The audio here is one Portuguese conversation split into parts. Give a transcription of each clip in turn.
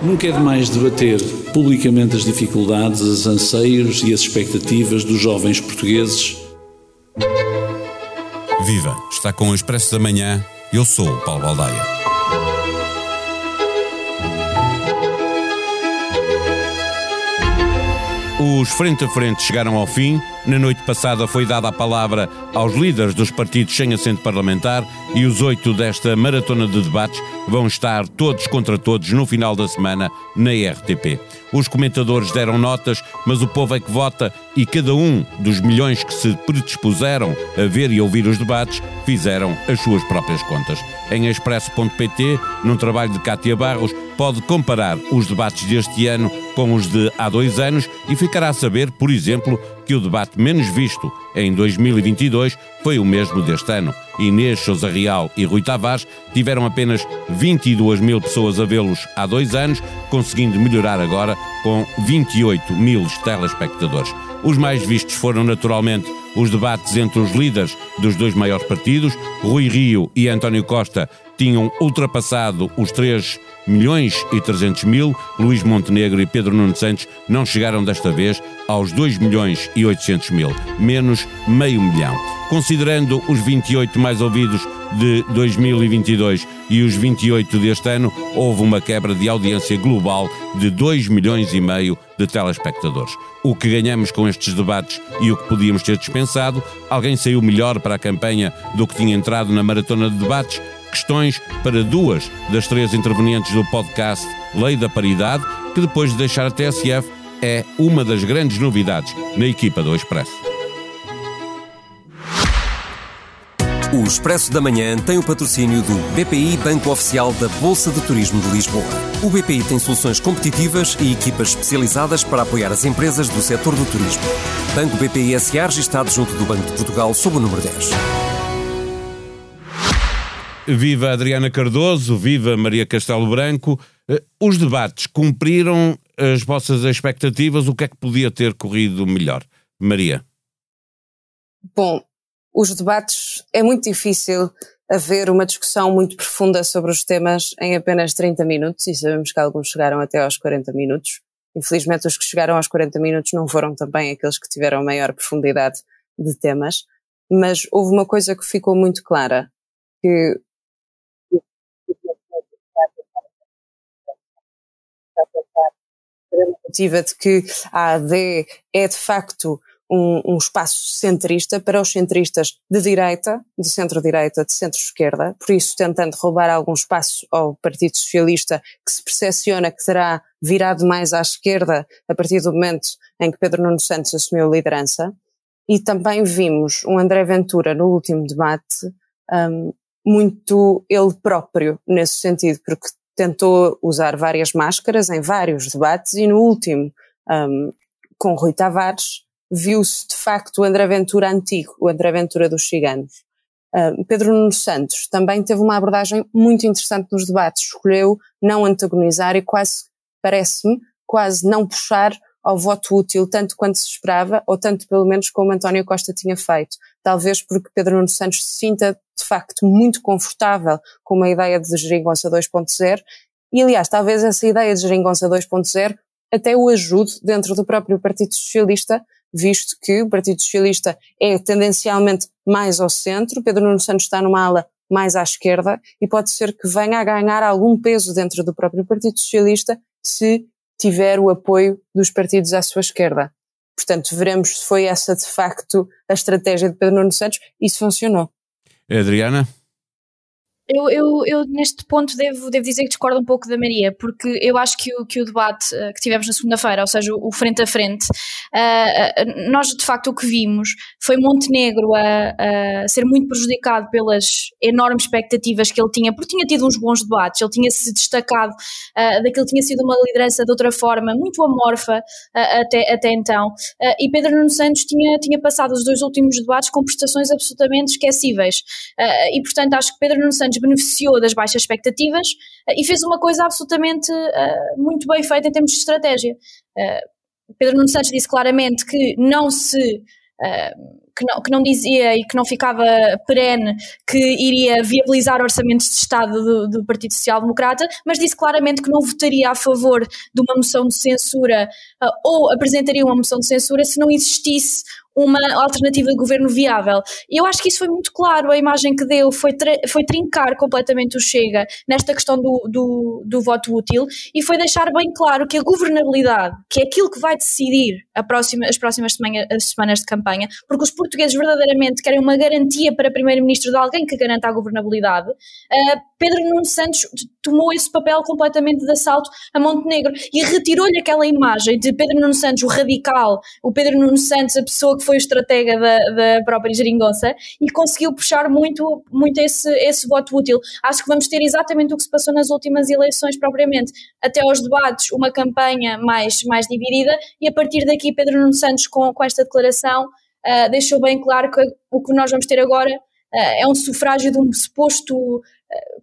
Nunca é demais debater publicamente as dificuldades, os anseios e as expectativas dos jovens portugueses. Viva! Está com o Expresso da Manhã. Eu sou o Paulo Baldaia. Os frente a frente chegaram ao fim. Na noite passada foi dada a palavra aos líderes dos partidos sem assento parlamentar e os oito desta maratona de debates vão estar todos contra todos no final da semana na RTP. Os comentadores deram notas, mas o povo é que vota e cada um dos milhões que se predispuseram a ver e ouvir os debates fizeram as suas próprias contas. Em expresso.pt, num trabalho de Cátia Barros, pode comparar os debates deste ano com os de há dois anos e ficará a saber, por exemplo, que o debate menos visto em 2022 foi o mesmo deste ano. Inês Souza Real e Rui Tavares tiveram apenas 22 mil pessoas a vê-los há dois anos, conseguindo melhorar agora com 28 mil telespectadores. Os mais vistos foram naturalmente os debates entre os líderes dos dois maiores partidos, Rui Rio e António Costa, tinham ultrapassado os 3 milhões e 300 mil, Luís Montenegro e Pedro Nuno Santos não chegaram desta vez aos 2 milhões e 800 mil, menos meio milhão. Considerando os 28 mais ouvidos de 2022 e os 28 deste ano, houve uma quebra de audiência global de 2 milhões e meio de telespectadores. O que ganhamos com estes debates e o que podíamos ter dispensado, alguém saiu melhor para a campanha do que tinha entrado na maratona de debates, questões para duas das três intervenientes do podcast Lei da Paridade, que depois de deixar a TSF é uma das grandes novidades na equipa do Expresso. O Expresso da Manhã tem o patrocínio do BPI Banco Oficial da Bolsa de Turismo de Lisboa. O BPI tem soluções competitivas e equipas especializadas para apoiar as empresas do setor do turismo. Banco BPI SA registado junto do Banco de Portugal sob o número 10. Viva Adriana Cardoso, viva Maria Castelo Branco. Eh, os debates cumpriram as vossas expectativas? O que é que podia ter corrido melhor? Maria. Bom, os debates é muito difícil haver uma discussão muito profunda sobre os temas em apenas 30 minutos e sabemos que alguns chegaram até aos 40 minutos. Infelizmente, os que chegaram aos 40 minutos não foram também aqueles que tiveram maior profundidade de temas, mas houve uma coisa que ficou muito clara, que narrativa de que a AD é de facto um, um, espaço centrista para os centristas de direita, de centro-direita, de centro-esquerda, por isso tentando roubar algum espaço ao Partido Socialista, que se percepciona que terá virado mais à esquerda a partir do momento em que Pedro Nuno Santos assumiu a liderança. E também vimos um André Ventura no último debate, um, muito ele próprio nesse sentido, porque tentou usar várias máscaras em vários debates e no último, um, com Rui Tavares, viu-se de facto o André Ventura antigo, o André Ventura dos ciganos. Um, Pedro Nuno Santos também teve uma abordagem muito interessante nos debates, escolheu não antagonizar e quase, parece-me, quase não puxar ao voto útil tanto quanto se esperava, ou tanto pelo menos como António Costa tinha feito. Talvez porque Pedro Nuno Santos se sinta de facto muito confortável com uma ideia de geringonça 2.0 e aliás, talvez essa ideia de geringonça 2.0 até o ajude dentro do próprio Partido Socialista, visto que o Partido Socialista é tendencialmente mais ao centro, Pedro Nuno Santos está numa ala mais à esquerda e pode ser que venha a ganhar algum peso dentro do próprio Partido Socialista se tiver o apoio dos partidos à sua esquerda. Portanto, veremos se foi essa de facto a estratégia de Pedro Nuno Santos e se funcionou. Adriana? Eu, eu, eu, neste ponto devo, devo dizer que discordo um pouco da Maria, porque eu acho que o, que o debate uh, que tivemos na segunda-feira, ou seja, o, o, frente a frente, uh, nós de facto o que vimos foi Montenegro a, a, ser muito prejudicado pelas enormes expectativas que ele tinha, porque tinha tido uns bons debates, ele tinha se destacado uh, daquilo tinha sido uma liderança de outra forma, muito amorfa até, até então, e Pedro Nuno Santos tinha, tinha passado os dois últimos debates com prestações absolutamente esquecíveis, e portanto acho que Pedro Nuno Santos beneficiou das baixas expectativas uh, e fez uma coisa absolutamente uh, muito bem feita em termos de estratégia. Uh, Pedro Nuno Santos disse claramente que não se que, não, que não dizia e que não ficava perene que iria viabilizar orçamentos de Estado do, do Partido Social Democrata, mas disse claramente que não votaria a favor de uma moção de censura uh, ou apresentaria uma moção de censura se não existisse uma alternativa de governo viável. E eu acho que isso foi muito claro, a imagem que deu foi, foi trincar completamente o Chega nesta questão do, do, do, voto útil e foi deixar bem claro que a governabilidade, que é aquilo que vai decidir próxima, as próximas semana, as semanas de campanha, porque os portugueses verdadeiramente querem uma garantia para primeiro-ministro de alguém que garanta a governabilidade, uh, Pedro Nuno Santos tomou esse papel completamente de assalto a Montenegro e retirou-lhe aquela imagem de Pedro Nuno Santos, o radical, o Pedro Nuno Santos, a pessoa que foi o estratega da, da própria geringonça e conseguiu puxar muito, muito esse, esse voto útil. Acho que vamos ter exatamente o que se passou nas últimas eleições propriamente, até aos debates, uma campanha mais, mais dividida e a partir daqui Pedro Nuno Santos com, com esta declaração uh, deixou bem claro que o que nós vamos ter agora uh, é um sufrágio de um suposto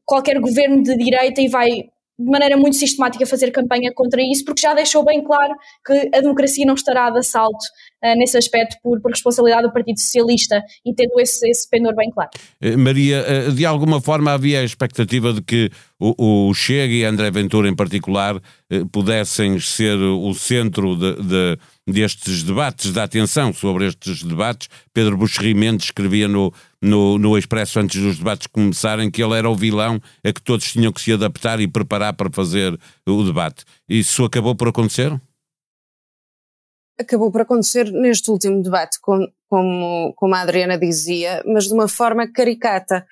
qualquer governo de direita e vai de maneira muito sistemática fazer campanha contra isso, porque já deixou bem claro que a democracia não estará de assalto uh, nesse aspecto por, por, responsabilidade do Partido Socialista e tendo esse, esse pendor bem claro. Eh, Maria, eh, de alguma forma havia a expectativa de que o, o Chega e André Ventura em particular pudessem ser o centro de, de destes debates, da atenção sobre estes debates. Pedro Buxerri Mendes escrevia no, no, no Expresso antes dos debates começarem que ele era o vilão a que todos tinham que se adaptar e preparar para fazer o debate. Isso acabou por acontecer? Acabou por acontecer neste último debate, como, como, como a Adriana dizia, mas de uma forma caricata,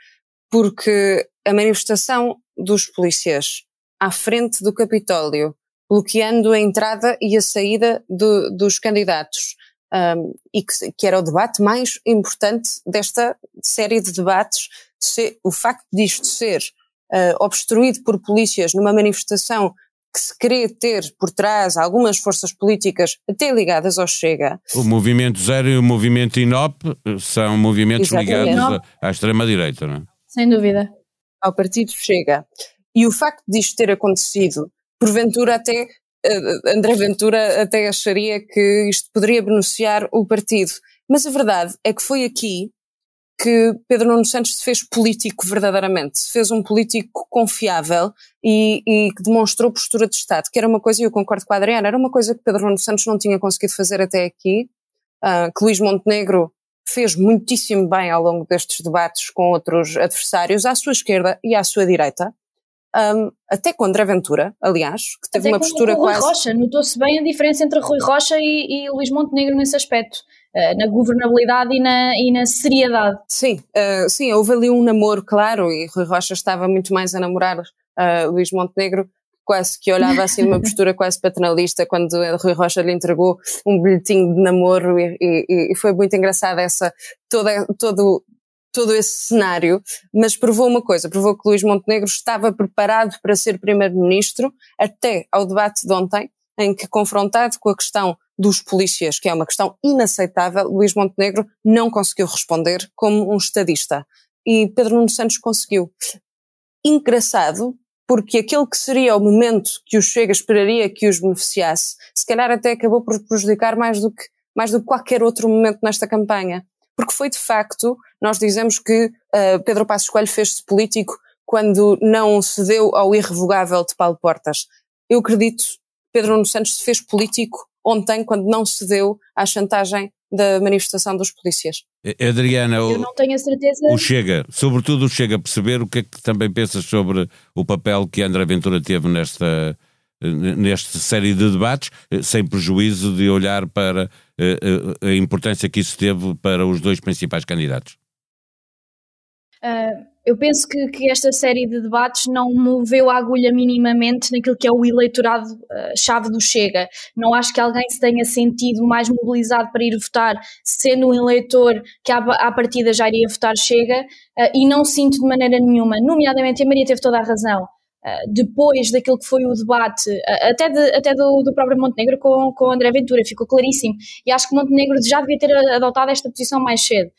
porque a manifestação dos polícias à frente do Capitólio bloqueando a entrada e a saída do, dos candidatos. Um, e que, que, era o debate mais importante desta série de debates, se, o facto disto ser uh, obstruído por polícias numa manifestação que se queria ter por trás algumas forças políticas até ligadas ao Chega. O Movimento Zero e o Movimento INOP são movimentos Exatamente. ligados à, à extrema-direita, não é? Sem dúvida. Ao Partido Chega. E o facto disto ter acontecido porventura até uh, André Ventura até acharia que isto poderia beneficiar o partido. Mas a verdade é que foi aqui que Pedro Nuno Santos se fez político verdadeiramente, se fez um político confiável e, e que demonstrou postura de Estado, que era uma coisa, e eu concordo com a Adriana, era uma coisa que Pedro Nuno Santos não tinha conseguido fazer até aqui, uh, que Luís Montenegro fez muitíssimo bem ao longo destes debates com outros adversários, à sua esquerda e à sua direita um, até com André Ventura, aliás, que teve até uma postura com Rui quase. Rocha, notou-se bem a diferença entre Rui Rocha e, e Luís Montenegro nesse aspecto. Uh, na governabilidade e na, e na seriedade. Sim, uh, sim, houve ali um namoro, claro, e Rui Rocha estava muito mais a namorar uh, Luís Montenegro, quase que olhava assim numa postura quase paternalista quando Rui Rocha lhe entregou um bilhetinho de namoro e, e, e foi muito engraçada essa, toda, todo, todo esse cenário, mas provou uma coisa, provou que Luís Montenegro estava preparado para ser primeiro-ministro até ao debate de ontem, em que confrontado com a questão dos polícias, que é uma questão inaceitável, Luís Montenegro não conseguiu responder como um estadista. E Pedro Nuno Santos conseguiu. Engraçado, porque aquele que seria o momento que o Chega esperaria que os beneficiasse, se calhar até acabou por prejudicar mais do que, mais do que qualquer outro momento nesta campanha porque foi de facto, nós dizemos que uh, Pedro Passos Coelho fez-se político quando não cedeu ao irrevogável de Paulo Portas. Eu acredito que Pedro Nuno Santos se fez político ontem quando não cedeu à chantagem da manifestação dos polícias. Adriana, eu não tenho a certeza. O Chega, sobretudo o Chega a perceber o que é que também pensas sobre o papel que André Ventura teve nesta nesta série de debates, eh, sem prejuízo de olhar para eh, eh, a importância que isso teve para os dois principais candidatos? Uh, eu penso que, que, esta série de debates não moveu a agulha minimamente naquilo que é o eleitorado-chave uh, do Chega. Não acho que alguém se tenha sentido mais mobilizado para ir votar, sendo um eleitor que à, à partida já iria votar Chega, uh, e não sinto de maneira nenhuma, nomeadamente a Maria teve toda a razão depois daquilo que foi o debate, uh, até, de, até do, do, próprio Montenegro com, com André Ventura, ficou claríssimo. E acho que Montenegro já devia ter adotado esta posição mais cedo.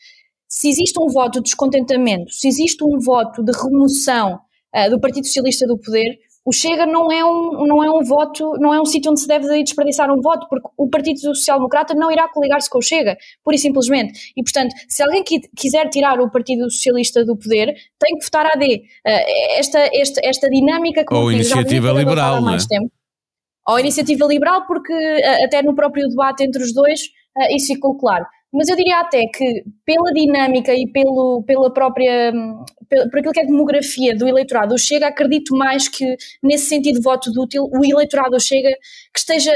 Se existe um voto de descontentamento, se existe um voto de remoção uh, do Partido Socialista do poder, o Chega não é um, não é um voto, não é um sítio onde se deve desperdiçar um voto, porque o Partido Social Democrata não irá coligar-se com o Chega, pura e simplesmente. E, portanto, se alguém quiser tirar o Partido Socialista do poder, tem que votar AD. Uh, esta, esta, esta dinâmica que Ou iniciativa liberal, mais não é? tempo. Ou iniciativa liberal, porque uh, até no próprio debate entre os dois uh, isso ficou claro. Mas eu diria até que, pela dinâmica e pelo, pela própria. por aquilo que é demografia do eleitorado Chega, acredito mais que, nesse sentido de voto útil, o eleitorado Chega que esteja.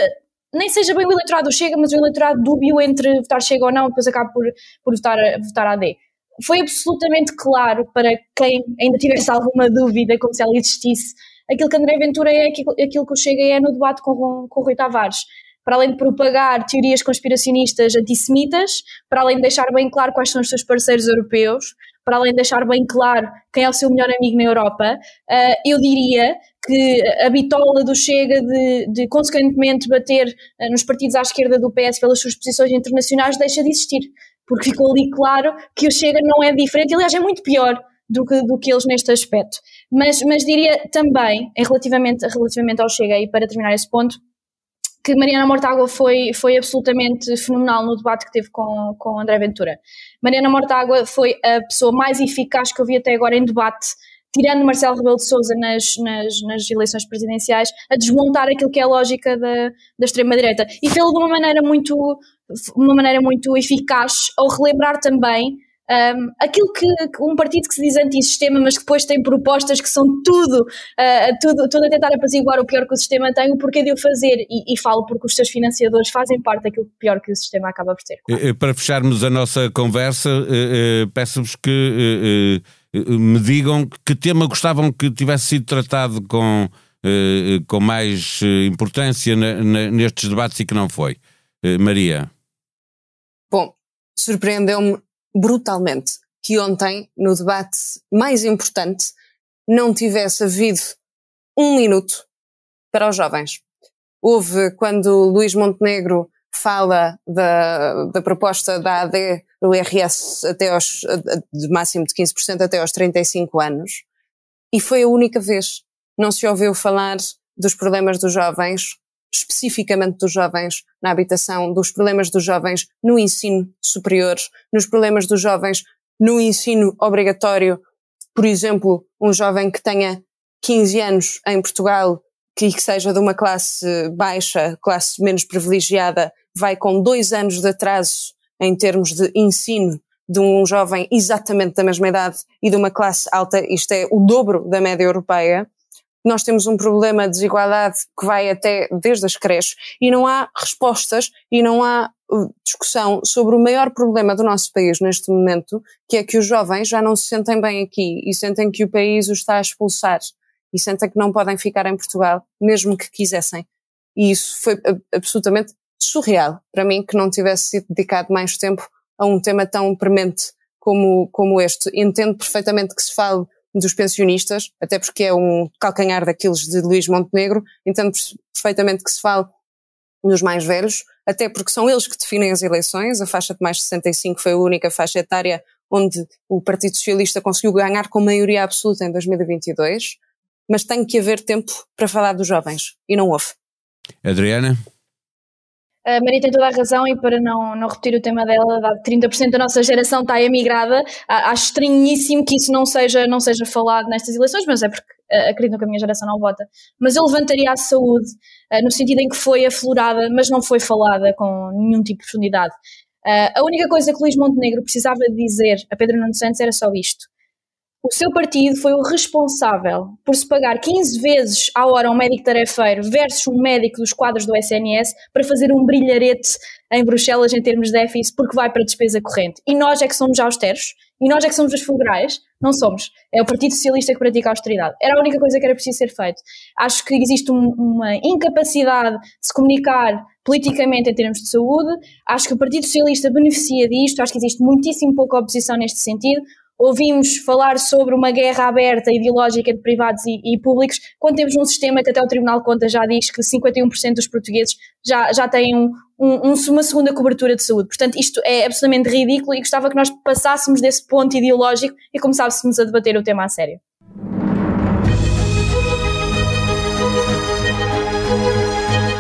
Nem seja bem o eleitorado Chega, mas o eleitorado dúbio entre votar Chega ou não, depois acaba por, por votar, votar AD. Foi absolutamente claro para quem ainda tivesse alguma dúvida, como se ela existisse, aquilo que André Ventura é, aquilo, aquilo que o Chega é no debate com, com o Rui Tavares para além de propagar teorias conspiracionistas antissemitas, para além de deixar bem claro quais são os seus parceiros europeus, para além de deixar bem claro quem é o seu melhor amigo na Europa, uh, eu diria que a bitola do Chega de, de consequentemente bater uh, nos partidos à esquerda do PS pelas suas posições internacionais deixa de existir, porque ficou ali claro que o Chega não é diferente, aliás é muito pior do que, do que eles neste aspecto. Mas, mas diria também, relativamente, relativamente ao Chega, e para terminar esse ponto, que Mariana Mortágua foi, foi absolutamente fenomenal no debate que teve com, com André Ventura. Mariana Mortágua foi a pessoa mais eficaz que eu vi até agora em debate, tirando Marcelo Rebelo de Sousa nas, nas, nas eleições presidenciais, a desmontar aquilo que é a lógica da, da extrema-direita. E fez-lo de uma maneira muito, uma maneira muito eficaz, ao relembrar também um, aquilo que, um partido que se diz anti-sistema, mas que depois tem propostas que são tudo, uh, tudo, tudo a tentar apaziguar o pior que o sistema tem, o porquê de o fazer, e, e falo porque os seus financiadores fazem parte daquilo pior que o sistema acaba por ter. Claro. Para fecharmos a nossa conversa, uh, uh, peço-vos que me digam que tema gostavam que tivesse sido tratado com, com mais importância na, na, nestes debates e que não foi. Maria. Bom, surpreendeu-me brutalmente que ontem, no debate mais importante, não tivesse havido um minuto para os jovens. Houve, quando Luís Montenegro fala da, da proposta da AD do IRS até aos, de máximo de 15% até aos 35 anos, e foi a única vez. Não se ouviu falar dos problemas dos jovens, especificamente dos jovens na habitação, dos problemas dos jovens no ensino superior, nos problemas dos jovens no ensino obrigatório. Por exemplo, um jovem que tenha 15 anos em Portugal, que, que seja de uma classe baixa, classe menos privilegiada, vai com dois anos de atraso em termos de ensino de um jovem exatamente da mesma idade e de uma classe alta, isto é o dobro da média europeia, nós temos um problema de desigualdade que vai até desde as creches e não há respostas e não há uh, discussão sobre o maior problema do nosso país neste momento, que é que os jovens já não se sentem bem aqui e sentem que o país os está a expulsar e sentem que não podem ficar em Portugal, mesmo que quisessem. E isso foi absolutamente surreal para mim que não tivesse sido dedicado mais tempo a um tema tão premente como, como este. Entendo perfeitamente que se fale dos pensionistas, até porque é um calcanhar daqueles de Luís Montenegro, entendo perfeitamente que se fale nos mais velhos, até porque são eles que definem as eleições, a faixa de mais de 65 foi a única faixa etária onde o Partido Socialista conseguiu ganhar com maioria absoluta em 2022, mas tem que haver tempo para falar dos jovens, e não houve. Adriana? A Maria tem toda a razão e para não, não repetir o tema dela, dado 30% da nossa geração está emigrada, acho estranhíssimo que isso não seja, não seja falado nestas eleições, mas é porque uh, acredito que a minha geração não vota. Mas eu levantaria a saúde uh, no sentido em que foi aflorada, mas não foi falada com nenhum tipo de profundidade. Uh, a única coisa que Luís Montenegro precisava dizer a Pedro Nuno Santos era só isto. O seu partido foi o responsável por se pagar 15 vezes à hora um médico tarefeiro versus um médico dos quadros do SNS para fazer um brilharete em Bruxelas em termos de déficit porque vai para a despesa corrente. E nós é que somos austeros? E nós é que somos os fulgurais? Não somos. É o Partido Socialista que pratica a austeridade. Era a única coisa que era preciso ser feito. Acho que existe um, uma incapacidade de se comunicar politicamente em termos de saúde. Acho que o Partido Socialista beneficia disto. Acho que existe muitíssimo pouca oposição neste sentido ouvimos falar sobre uma guerra aberta ideológica de privados e, e, públicos, quando temos um sistema que até o Tribunal de Contas já diz que 51% dos portugueses já, já têm um, um, uma segunda cobertura de saúde. Portanto, isto é absolutamente ridículo e gostava que nós passássemos desse ponto ideológico e começássemos a debater o tema a sério.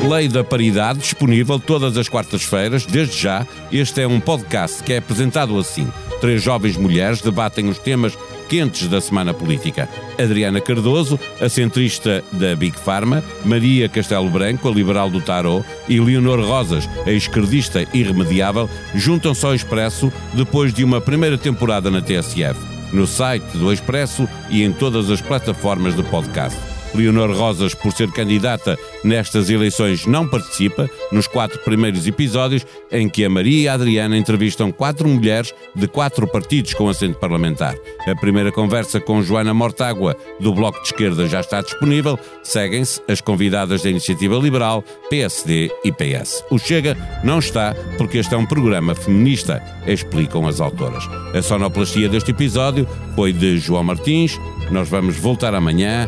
Lei da Paridade, disponível todas as quartas-feiras. Desde já, este é um podcast que é apresentado assim. Três jovens mulheres debatem os temas quentes da semana política. Adriana Cardoso, a centrista da Big Pharma, Maria Castelo Branco, a liberal do Tarot, e Leonor Rosas, a esquerdista irremediável, juntam-se ao Expresso depois de uma primeira temporada na TSF, no site do Expresso e em todas as plataformas de podcast. Leonor Rosas, por ser candidata nestas eleições, não participa nos quatro primeiros episódios em que a Maria e a Adriana entrevistam quatro mulheres de quatro partidos com assento parlamentar. A primeira conversa com Joana Mortágua, do Bloco de Esquerda, já está disponível. Seguem-se as convidadas da Iniciativa Liberal, PSD e PS. O Chega não está porque este é um programa feminista, explicam as autoras. A sonoplastia deste episódio foi de João Martins. Nós vamos voltar amanhã.